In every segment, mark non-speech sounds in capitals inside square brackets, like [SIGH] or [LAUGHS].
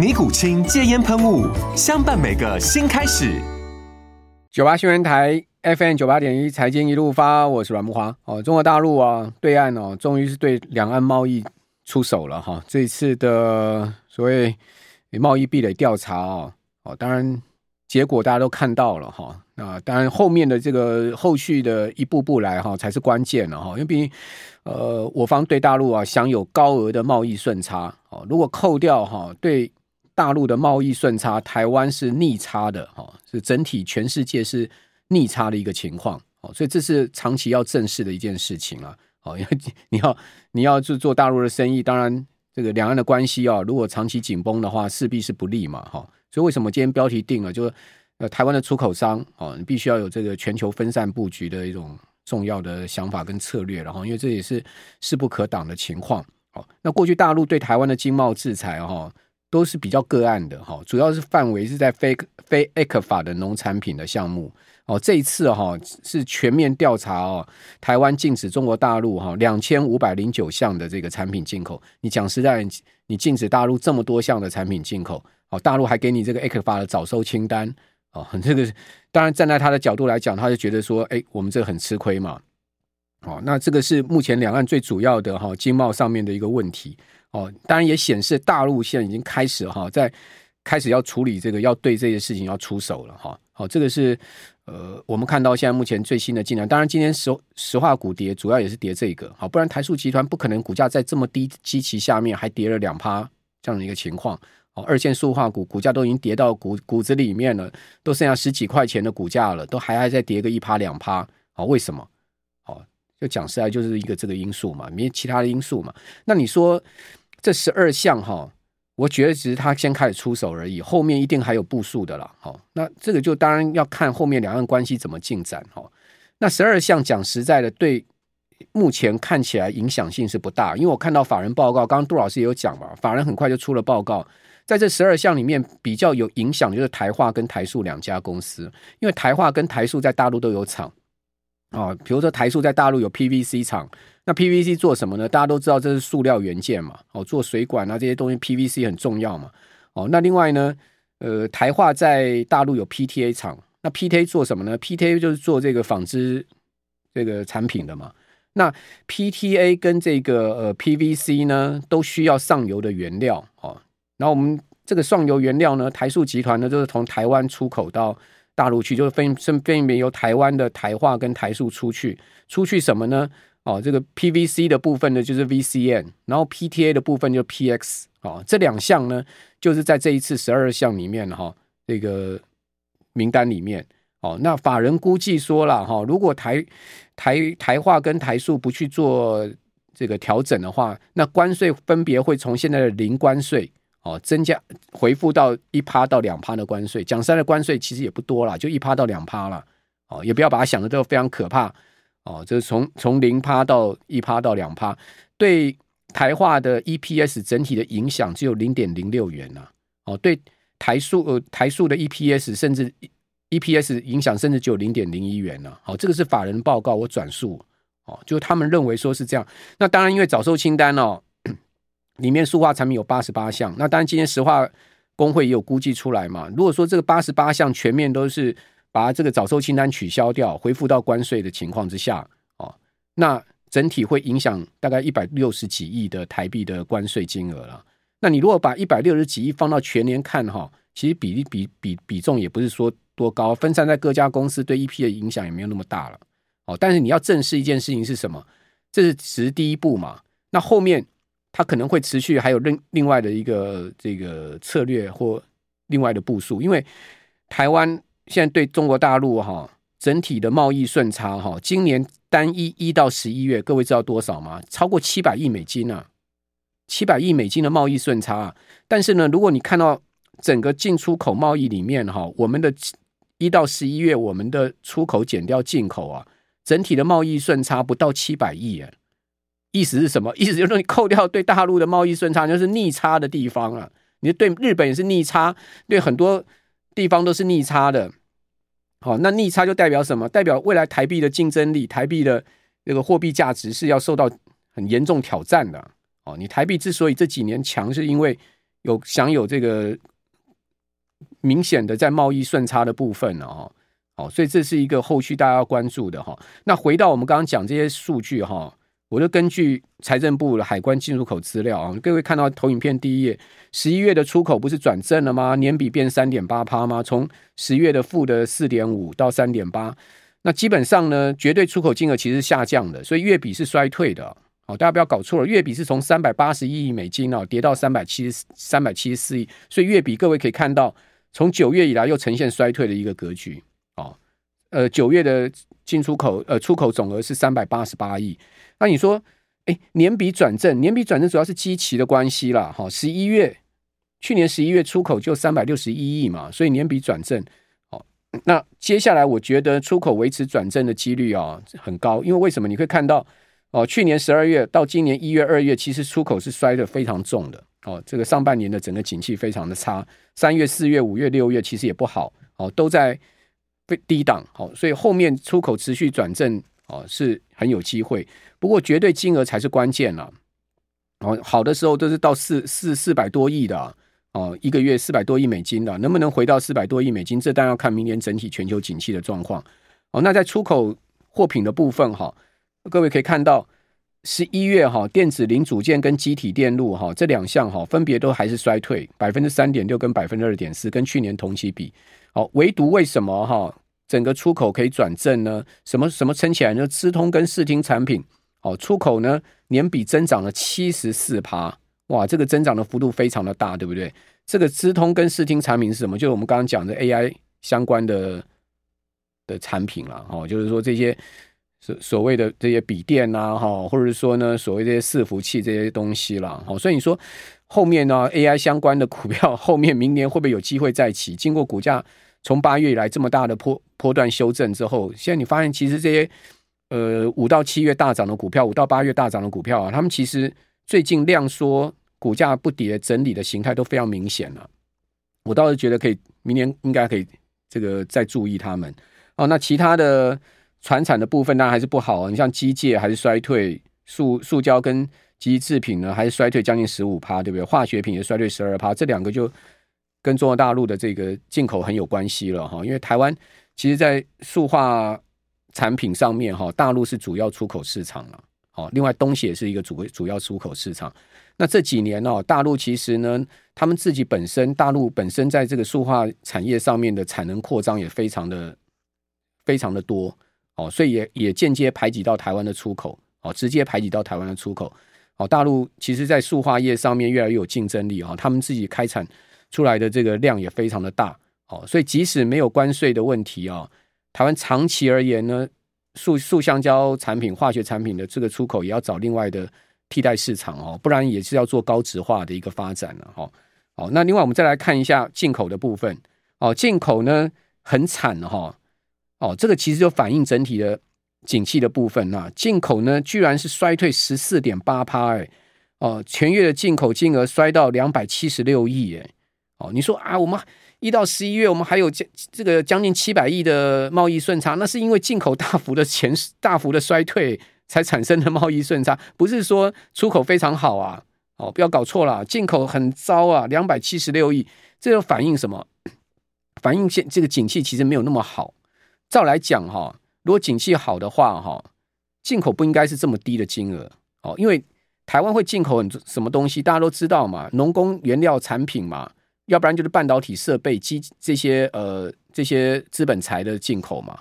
尼古清戒烟喷雾，相伴每个新开始。九八新闻台 FM 九八点一，财经一路发，我是阮木华。哦，中国大陆啊，对岸哦，终于是对两岸贸易出手了哈。这一次的所谓贸易壁垒调查哦，哦，当然结果大家都看到了哈。那当然后面的这个后续的一步步来哈，才是关键了哈。因为毕竟呃，我方对大陆啊享有高额的贸易顺差哦，如果扣掉哈对。大陆的贸易顺差，台湾是逆差的，哈，是整体全世界是逆差的一个情况，哦，所以这是长期要正视的一件事情啊，哦，因为 [LAUGHS] 你要你要去做大陆的生意，当然这个两岸的关系啊，如果长期紧绷的话，势必是不利嘛，哈，所以为什么今天标题定了，就是呃，台湾的出口商，哦，你必须要有这个全球分散布局的一种重要的想法跟策略，然后，因为这也是势不可挡的情况，哦，那过去大陆对台湾的经贸制裁，哈。都是比较个案的哈，主要是范围是在非非 ECFA 的农产品的项目哦。这一次哈是全面调查哦，台湾禁止中国大陆哈两千五百零九项的这个产品进口。你讲实在，你禁止大陆这么多项的产品进口，哦，大陆还给你这个 ECFA 的早收清单哦，[LAUGHS] 这个当然站在他的角度来讲，他就觉得说，哎，我们这个很吃亏嘛。哦，那这个是目前两岸最主要的哈经贸上面的一个问题。哦，当然也显示大陆现在已经开始哈，在开始要处理这个，要对这些事情要出手了哈。好，这个是呃，我们看到现在目前最新的进展。当然，今天石石化股跌，主要也是跌这个。好，不然台塑集团不可能股价在这么低基期下面还跌了两趴这样的一个情况。哦，二线塑化股股价都已经跌到股股子里面了，都剩下十几块钱的股价了，都还还在跌个一趴两趴。好，为什么？好，就讲实在就是一个这个因素嘛，没其他的因素嘛。那你说？这十二项哈，我觉得只是他先开始出手而已，后面一定还有部署的了。好，那这个就当然要看后面两岸关系怎么进展哈。那十二项讲实在的，对目前看起来影响性是不大，因为我看到法人报告，刚刚杜老师也有讲嘛，法人很快就出了报告，在这十二项里面比较有影响就是台化跟台塑两家公司，因为台化跟台塑在大陆都有厂啊，比如说台塑在大陆有 PVC 厂。那 PVC 做什么呢？大家都知道这是塑料元件嘛，哦，做水管啊这些东西，PVC 很重要嘛，哦，那另外呢，呃，台化在大陆有 PTA 厂，那 PTA 做什么呢？PTA 就是做这个纺织这个产品的嘛。那 PTA 跟这个呃 PVC 呢，都需要上游的原料哦。然后我们这个上游原料呢，台塑集团呢，就是从台湾出口到大陆去，就是分分分别由台湾的台化跟台塑出去，出去什么呢？哦，这个 PVC 的部分呢，就是 VCM，然后 PTA 的部分就 PX，哦，这两项呢，就是在这一次十二项里面哈、哦，这个名单里面，哦，那法人估计说了哈、哦，如果台台台化跟台塑不去做这个调整的话，那关税分别会从现在的零关税哦，增加回复到一趴到两趴的关税，讲实在的关税其实也不多了，就一趴到两趴了，哦，也不要把它想的都非常可怕。哦，就是从从零趴到一趴到两趴，对台化的 EPS 整体的影响只有零点零六元呐、哦，对台塑呃台塑的 EPS 甚至 EPS 影响甚至只有零点零一元呐、啊。好、哦，这个是法人报告我转述哦，就他们认为说是这样。那当然，因为早收清单哦，里面塑化产品有八十八项。那当然，今天石化工会也有估计出来嘛。如果说这个八十八项全面都是。把这个早收清单取消掉，恢复到关税的情况之下，哦，那整体会影响大概一百六十几亿的台币的关税金额了。那你如果把一百六十几亿放到全年看哈，其实比例比比比重也不是说多高，分散在各家公司对 EP 的影响也没有那么大了。哦，但是你要正视一件事情是什么？这是只是第一步嘛。那后面它可能会持续，还有另另外的一个这个策略或另外的部署，因为台湾现在对中国大陆哈整体的贸易顺差哈，今年单一一到十一月，各位知道多少吗？超过七百亿美金啊！七百亿美金的贸易顺差啊！但是呢，如果你看到整个进出口贸易里面哈，我们的一到十一月，我们的出口减掉进口啊，整体的贸易顺差不到七百亿哎，意思是什么？[LAUGHS] 意思就是说你扣掉对大陆的贸易顺差，就是逆差的地方啊。你对日本也是逆差，对很多地方都是逆差的。好，那逆差就代表什么？代表未来台币的竞争力，台币的这个货币价值是要受到很严重挑战的。哦，你台币之所以这几年强，是因为有享有这个明显的在贸易顺差的部分了哈。哦，所以这是一个后续大家要关注的哈。那回到我们刚刚讲这些数据哈，我就根据财政部的海关进出口资料啊，各位看到投影片第一页，十一月的出口不是转正了吗？年比变三点八趴吗？从十月的负的四点五到三点八，那基本上呢，绝对出口金额其实下降的，所以月比是衰退的。哦，大家不要搞错了，月比是从三百八十一亿美金哦跌到三百七十三百七十四亿，所以月比各位可以看到，从九月以来又呈现衰退的一个格局哦。呃，九月的进出口呃出口总额是三百八十八亿，那你说，哎，年比转正，年比转正主要是基期的关系啦。哈、哦。十一月去年十一月出口就三百六十一亿嘛，所以年比转正。哦，那接下来我觉得出口维持转正的几率啊、很高，因为为什么？你会看到。哦，去年十二月到今年一月、二月，其实出口是衰得非常重的。哦，这个上半年的整个景气非常的差，三月、四月、五月、六月其实也不好，哦，都在被低档。哦，所以后面出口持续转正，哦，是很有机会。不过绝对金额才是关键了。哦，好的时候都是到四四四百多亿的，哦，一个月四百多亿美金的，能不能回到四百多亿美金？这当然要看明年整体全球景气的状况。哦，那在出口货品的部分，哈。各位可以看到，十一月哈电子零组件跟积体电路哈这两项哈分别都还是衰退百分之三点六跟百分之二点四，跟去年同期比，好，唯独为什么哈整个出口可以转正呢？什么什么撑起来呢？资通跟视听产品，好，出口呢年比增长了七十四趴，哇，这个增长的幅度非常的大，对不对？这个资通跟视听产品是什么？就是我们刚刚讲的 AI 相关的的产品了，哦，就是说这些。所所谓的这些笔电啊，哈，或者是说呢，所谓这些伺服器这些东西啦，哈，所以你说后面呢，AI 相关的股票 [LAUGHS] 后面明年会不会有机会再起？经过股价从八月以来这么大的波波段修正之后，现在你发现其实这些呃五到七月大涨的股票，五到八月大涨的股票啊，他们其实最近量缩，股价不跌，整理的形态都非常明显了。我倒是觉得可以，明年应该可以这个再注意他们哦。那其他的。传产的部分当然还是不好啊，你像机械还是衰退，塑塑胶跟机制品呢还是衰退将近十五趴，对不对？化学品也衰退十二趴，这两个就跟中国大陆的这个进口很有关系了哈。因为台湾其实，在塑化产品上面哈，大陆是主要出口市场了。好，另外东西也是一个主主要出口市场。那这几年呢，大陆其实呢，他们自己本身，大陆本身在这个塑化产业上面的产能扩张也非常的非常的多。哦，所以也也间接排挤到台湾的出口，哦，直接排挤到台湾的出口。哦，大陆其实，在塑化业上面越来越有竞争力，哈，他们自己开产出来的这个量也非常的大，哦，所以即使没有关税的问题啊，台湾长期而言呢，塑塑橡胶产品、化学产品的这个出口也要找另外的替代市场哦，不然也是要做高值化的一个发展了，哈。好，那另外我们再来看一下进口的部分，哦，进口呢很惨哈。哦，这个其实就反映整体的景气的部分呐。进口呢，居然是衰退十四点八趴，哎，哦，全月的进口金额衰到两百七十六亿，哎，哦，你说啊，我们一到十一月，我们还有这这个将近七百亿的贸易顺差，那是因为进口大幅的前大幅的衰退才产生的贸易顺差，不是说出口非常好啊。哦，不要搞错了，进口很糟啊，两百七十六亿，这就反映什么？反映现这个景气其实没有那么好。照来讲哈，如果景气好的话哈，进口不应该是这么低的金额哦，因为台湾会进口很什么东西，大家都知道嘛，农工原料产品嘛，要不然就是半导体设备机这些呃这些资本财的进口嘛，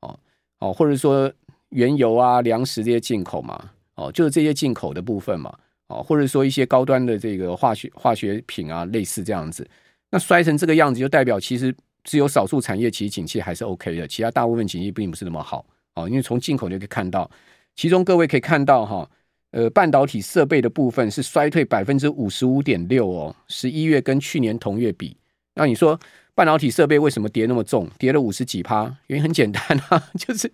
哦哦，或者说原油啊、粮食这些进口嘛，哦，就是这些进口的部分嘛，哦，或者说一些高端的这个化学化学品啊，类似这样子，那摔成这个样子，就代表其实只有少数产业其实景气还是 OK 的，其他大部分景气并不是那么好，哦，因为从进口就可以看到，其中各位可以看到哈。呃，半导体设备的部分是衰退百分之五十五点六哦，十一月跟去年同月比，那你说半导体设备为什么跌那么重，跌了五十几趴？原因很简单啊，[LAUGHS] 就是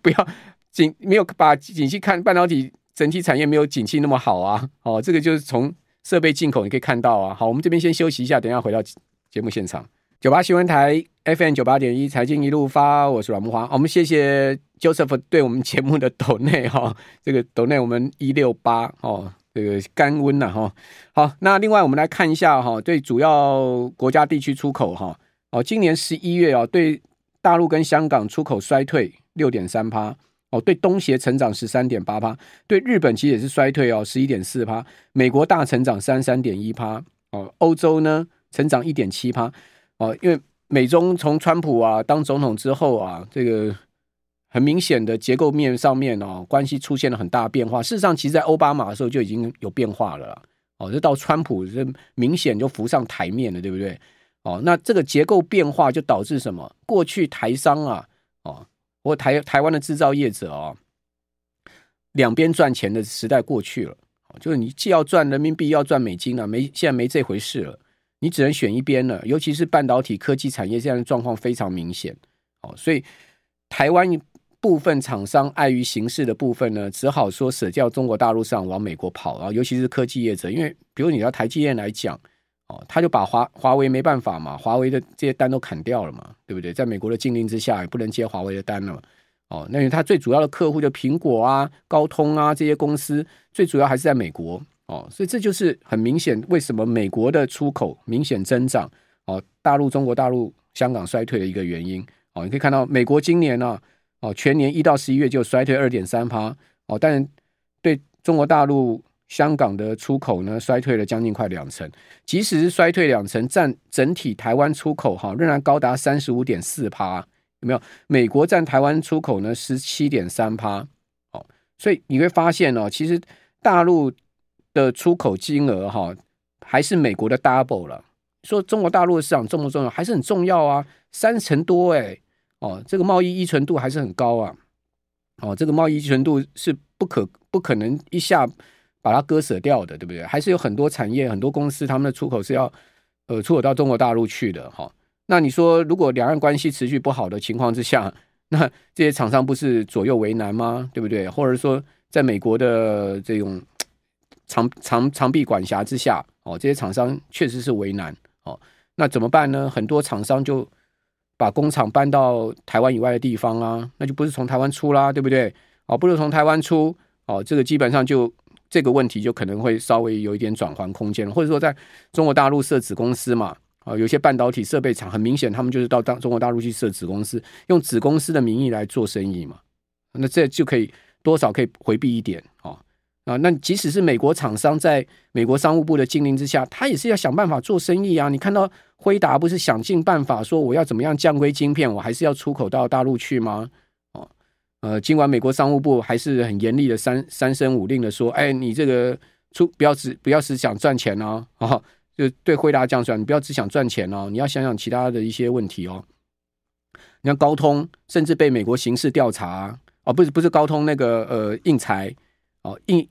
不要景没有把景气看半导体整体产业没有景气那么好啊，哦，这个就是从设备进口你可以看到啊。好，我们这边先休息一下，等一下回到节目现场。九八新闻台 FM 九八点一财经一路发，我是阮慕驊。我们谢谢 Joseph 对我们节目的抖内哈，[LAUGHS] 这个抖内我们一六八哦，这个甘温呐哈。好，那另外我们来看一下哈，对主要国家地区出口哈哦，今年十一月啊，对大陆跟香港出口衰退六点三趴哦，对东协成长十三点八趴，对日本其实也是衰退哦，十一点四趴，美国大成长三三点一趴哦，欧洲呢成长一点七趴。哦，因为美中从川普啊当总统之后啊，这个很明显的结构面上面哦，关系出现了很大的变化。事实上，其实在奥巴马的时候就已经有变化了。哦，这到川普这明显就浮上台面了，对不对？哦，那这个结构变化就导致什么？过去台商啊，哦，或台台湾的制造业者啊，两边赚钱的时代过去了。就是你既要赚人民币，要赚美金了，没现在没这回事了。你只能选一边了，尤其是半导体科技产业这样的状况非常明显，哦，所以台湾部分厂商碍于形势的部分呢，只好说舍掉中国大陆上往美国跑啊，尤其是科技业者，因为比如你要台积电来讲，哦，他就把华华为没办法嘛，华为的这些单都砍掉了嘛，对不对？在美国的禁令之下，也不能接华为的单了，哦，那他最主要的客户就苹果啊、高通啊这些公司，最主要还是在美国。哦，所以这就是很明显，为什么美国的出口明显增长，哦，大陆、中国大陆、香港衰退的一个原因。哦，你可以看到，美国今年呢、哦，全年一到十一月就衰退二点三趴，哦，但对中国大陆、香港的出口呢，衰退了将近快两成。即使是衰退两成，占整体台湾出口哈，仍然高达三十五点四趴，有没有？美国占台湾出口呢十七点三趴，哦，所以你会发现哦，其实大陆。的出口金额哈，还是美国的 double 了。说中国大陆的市场重不重要？还是很重要啊，三成多哎，哦，这个贸易依存度还是很高啊，哦，这个贸易依存度是不可不可能一下把它割舍掉的，对不对？还是有很多产业、很多公司，他们的出口是要呃出口到中国大陆去的哈。那你说，如果两岸关系持续不好的情况之下，[LAUGHS] 那这些厂商不是左右为难吗？对不对？或者说，在美国的这种。长长长臂管辖之下，哦，这些厂商确实是为难，哦，那怎么办呢？很多厂商就把工厂搬到台湾以外的地方啊，那就不是从台湾出啦，对不对？哦，不如从台湾出，哦，这个基本上就这个问题就可能会稍微有一点转换空间，或者说在中国大陆设子公司嘛，啊，有些半导体设备厂很明显，他们就是到当中国大陆去设子公司，用子公司的名义来做生意嘛，那这就可以多少可以回避一点，啊，那即使是美国厂商在美国商务部的禁令之下，他也是要想办法做生意啊。你看到辉达不是想尽办法说我要怎么样降规晶片，我还是要出口到大陆去吗？哦，呃，尽管美国商务部还是很严厉的三三声五令的说，哎，你这个出不要只不要只想赚钱哦，哦，就对辉达这样说，你不要只想赚钱哦，你要想想其他的一些问题哦。你看高通甚至被美国刑事调查哦，不是不是高通那个呃应材哦应。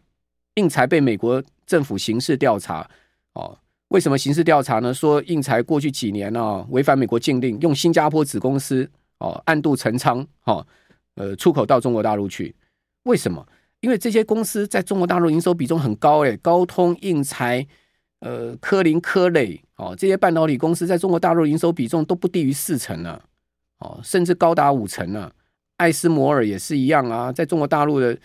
应材被美国政府刑事调查，哦，为什么刑事调查呢？说应材过去几年呢、违反美国禁令，用新加坡子公司哦暗度陈仓，哦，呃，出口到中国大陆去。为什么？因为这些公司在中国大陆营收比重很高，诶，高通、应材、呃，科林、科磊，哦，这些半导体公司在中国大陆营收比重都不低于四成呢，哦，甚至高达五成呢。艾斯摩尔也是一样啊，在中国大陆的。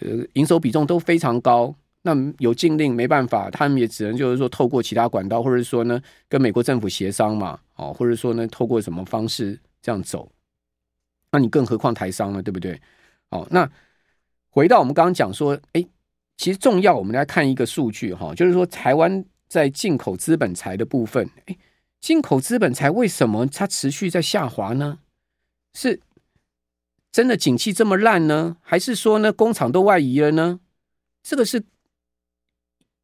呃，营收比重都非常高，那有禁令没办法，他们也只能就是说透过其他管道，或者说呢跟美国政府协商嘛，哦，或者说呢透过什么方式这样走，那你更何况台商呢，对不对？哦，那回到我们刚刚讲说，哎，其实重要，我们来看一个数据哈，就是说台湾在进口资本财的部分，哎，进口资本财为什么它持续在下滑呢？是真的景气这么烂呢？还是说呢工厂都外移了呢？这个是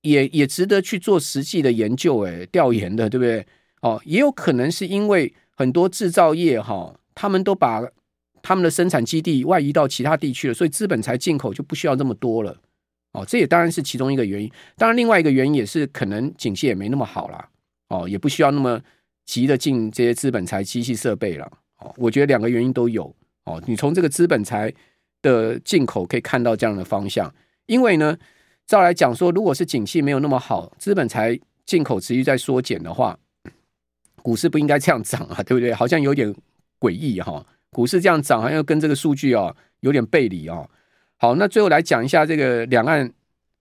也也值得去做实际的研究，哎，调研的，对不对？哦，也有可能是因为很多制造业哈，他们都把他们的生产基地外移到其他地区了，所以资本才进口就不需要这么多了。哦，这也当然是其中一个原因。当然，另外一个原因也是可能景气也没那么好啦。哦，也不需要那么急的进这些资本才机器设备了。哦，我觉得两个原因都有。哦，你从这个资本财的进口可以看到这样的方向。因为呢，照来讲说，如果是景气没有那么好，资本财进口持续在缩减的话，股市不应该这样涨啊，对不对？好像有点诡异哈。股市这样涨，好像跟这个数据啊有点背离啊。好，那最后来讲一下这个两岸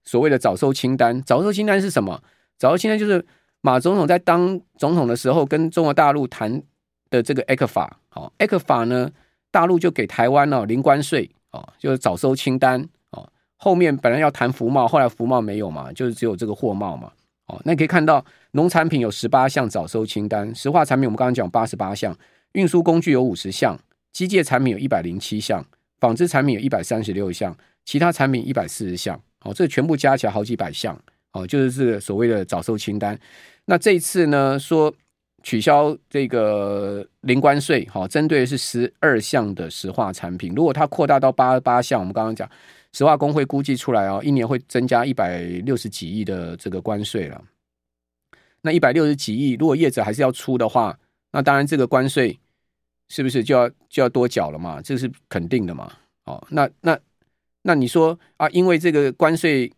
所谓的早收清单。早收清单是什么？早收清单就是马总统在当总统的时候跟中国大陆谈的这个 ECFA。好，ECFA 呢，大陆就给台湾哦零关税哦，就是早收清单哦。后面本来要谈服贸，后来服贸没有嘛，就是只有这个货贸嘛。哦，那你可以看到农产品有十八项早收清单，石化产品我们刚刚讲八十八项，运输工具有五十项，机械产品有一百零七项。纺织产品有一百三十六项，其他产品一百四十项，哦，这全部加起来好几百项，哦，就是这个所谓的早收清单。那这一次呢，说取消这个零关税，好，针对的是十二项的石化产品。如果它扩大到八八项，我们刚刚讲石化工会估计出来哦，一年会增加一百六十几亿的这个关税了。那一百六十几亿，如果业者还是要出的话，那当然这个关税。是不是就要就要多缴了嘛？这是肯定的嘛？哦，那那那你说啊，因为这个关税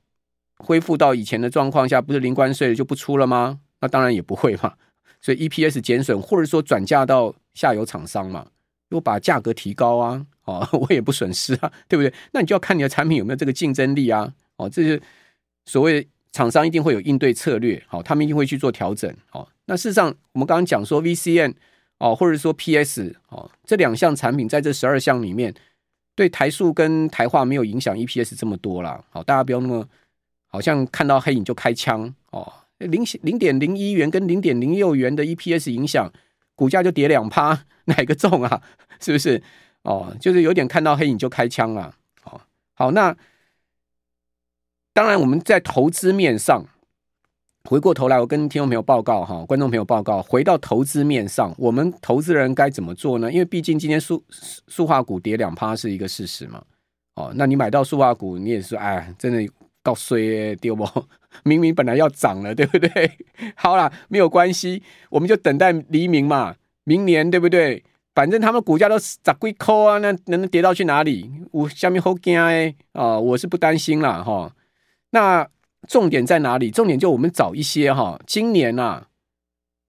恢复到以前的状况下，不是零关税就不出了吗？那当然也不会嘛。所以 EPS 减损，或者说转嫁到下游厂商嘛，如果把价格提高啊，哦，[LAUGHS] 我也不损失啊，[LAUGHS] 对不对？那你就要看你的产品有没有这个竞争力啊。哦，这是所谓厂商一定会有应对策略，好，他们一定会去做调整。好，那事实上我们刚刚讲说 VCM。哦，或者说 PS 哦，这两项产品在这十二项里面，对台塑跟台化没有影响，EPS 这么多了。好，大家不要那么好像看到黑影就开枪哦。零零点零一元跟零点零六元的 EPS 影响，股价就跌两趴，哪个重啊？[LAUGHS] 是不是？哦，就是有点看到黑影就开枪了。好，好，那当然我们在投资面上。回过头来，我跟听众朋友报告哈，观众朋友报告，回到投资面上，我们投资人该怎么做呢？因为毕竟今天塑塑化股跌两趴是一个事实嘛。哦，那你买到塑化股，你也是哎，真的告衰丢不？明明本来要涨了，对不对？[LAUGHS] 好啦，没有关系，我们就等待黎明嘛，明年对不对？反正他们股价都十几块啊，那能跌到去哪里？我下面好惊哎啊，我是不担心啦哈。那。重点在哪里？重点就我们找一些哈，今年啊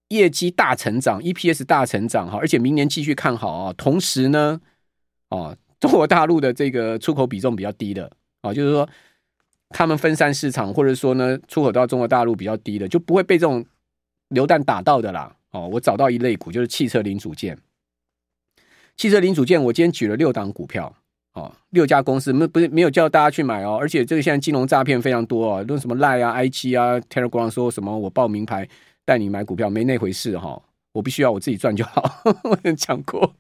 业绩大成长，EPS 大成长哈，而且明年继续看好啊。同时呢，哦，中国大陆的这个出口比重比较低的啊，就是说他们分散市场，或者说呢出口到中国大陆比较低的，就不会被这种流弹打到的啦。哦，我找到一类股，就是汽车零组件。汽车零组件，我今天举了六档股票。哦，六家公司没不是没有叫大家去买哦，而且这个现在金融诈骗非常多哦，都什么赖啊、IG 啊、Telegram 说什么我报名牌带你买股票，没那回事哈、哦，我必须要我自己赚就好，我讲过。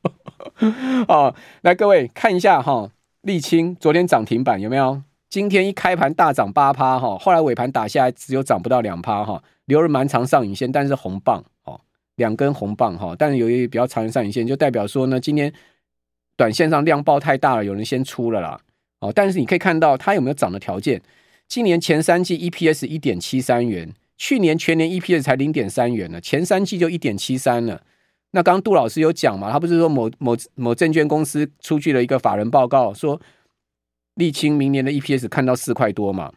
[LAUGHS] 哦，来各位看一下哈，沥青昨天涨停板有没有？今天一开盘大涨八趴哈，后来尾盘打下来只有涨不到两趴哈，留了蛮长上影线，但是红棒哦，两根红棒哈，但是有一比较长的上影线，就代表说呢，今天。短线上量爆太大了，有人先出了啦。哦，但是你可以看到它有没有涨的条件。今年前三季 EPS 一点七三元，去年全年 EPS 才零点三元呢，前三季就一点七三了。那刚刚杜老师有讲嘛，他不是说某某某证券公司出具了一个法人报告，说沥青明年的 EPS 看到四块多嘛？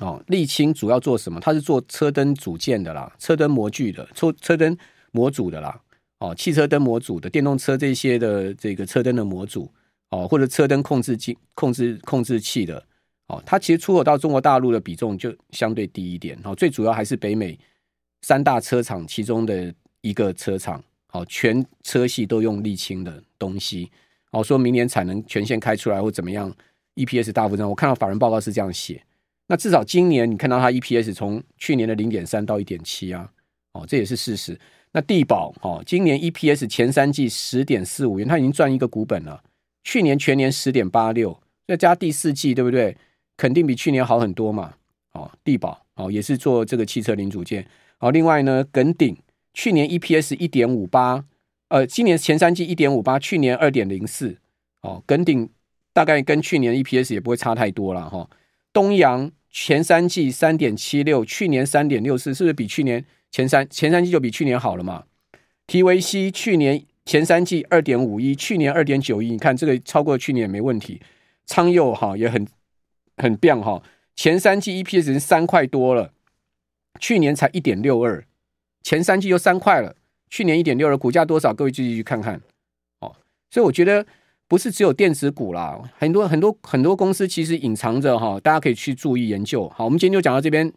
哦，沥青主要做什么？它是做车灯组件的啦，车灯模具的，车车灯模组的啦。哦，汽车灯模组的电动车这些的这个车灯的模组哦，或者车灯控制器、控制控制器的哦，它其实出口到中国大陆的比重就相对低一点。哦，最主要还是北美三大车厂其中的一个车厂，哦，全车系都用沥青的东西。哦，说明年产能全线开出来或怎么样，EPS 大幅增。我看到法人报告是这样写。那至少今年你看到它 EPS 从去年的零点三到一点七啊，哦，这也是事实。那地保哦，今年 EPS 前三季十点四五元，它已经赚一个股本了。去年全年十点八六，再加第四季，对不对？肯定比去年好很多嘛。哦，地保哦，也是做这个汽车零组件。哦，另外呢，耿鼎去年 EPS 一点五八，呃，今年前三季一点五八，去年二点零四。哦，耿鼎大概跟去年 EPS 也不会差太多了哈、东阳前三季三点七六，去年三点六四，是不是比去年？前三前三季就比去年好了嘛？TVC 去年前三季二点五一，去年二点九一，你看这个超过去年也没问题。昌佑哈也很很棒哈，前三季 EPS 已经三块多了，去年才一点六二，前三季又三块了，去年一点六二，股价多少？各位自己去看看哦。所以我觉得不是只有电子股啦，很多很多很多公司其实隐藏着哈，大家可以去注意研究。好，我们今天就讲到这边，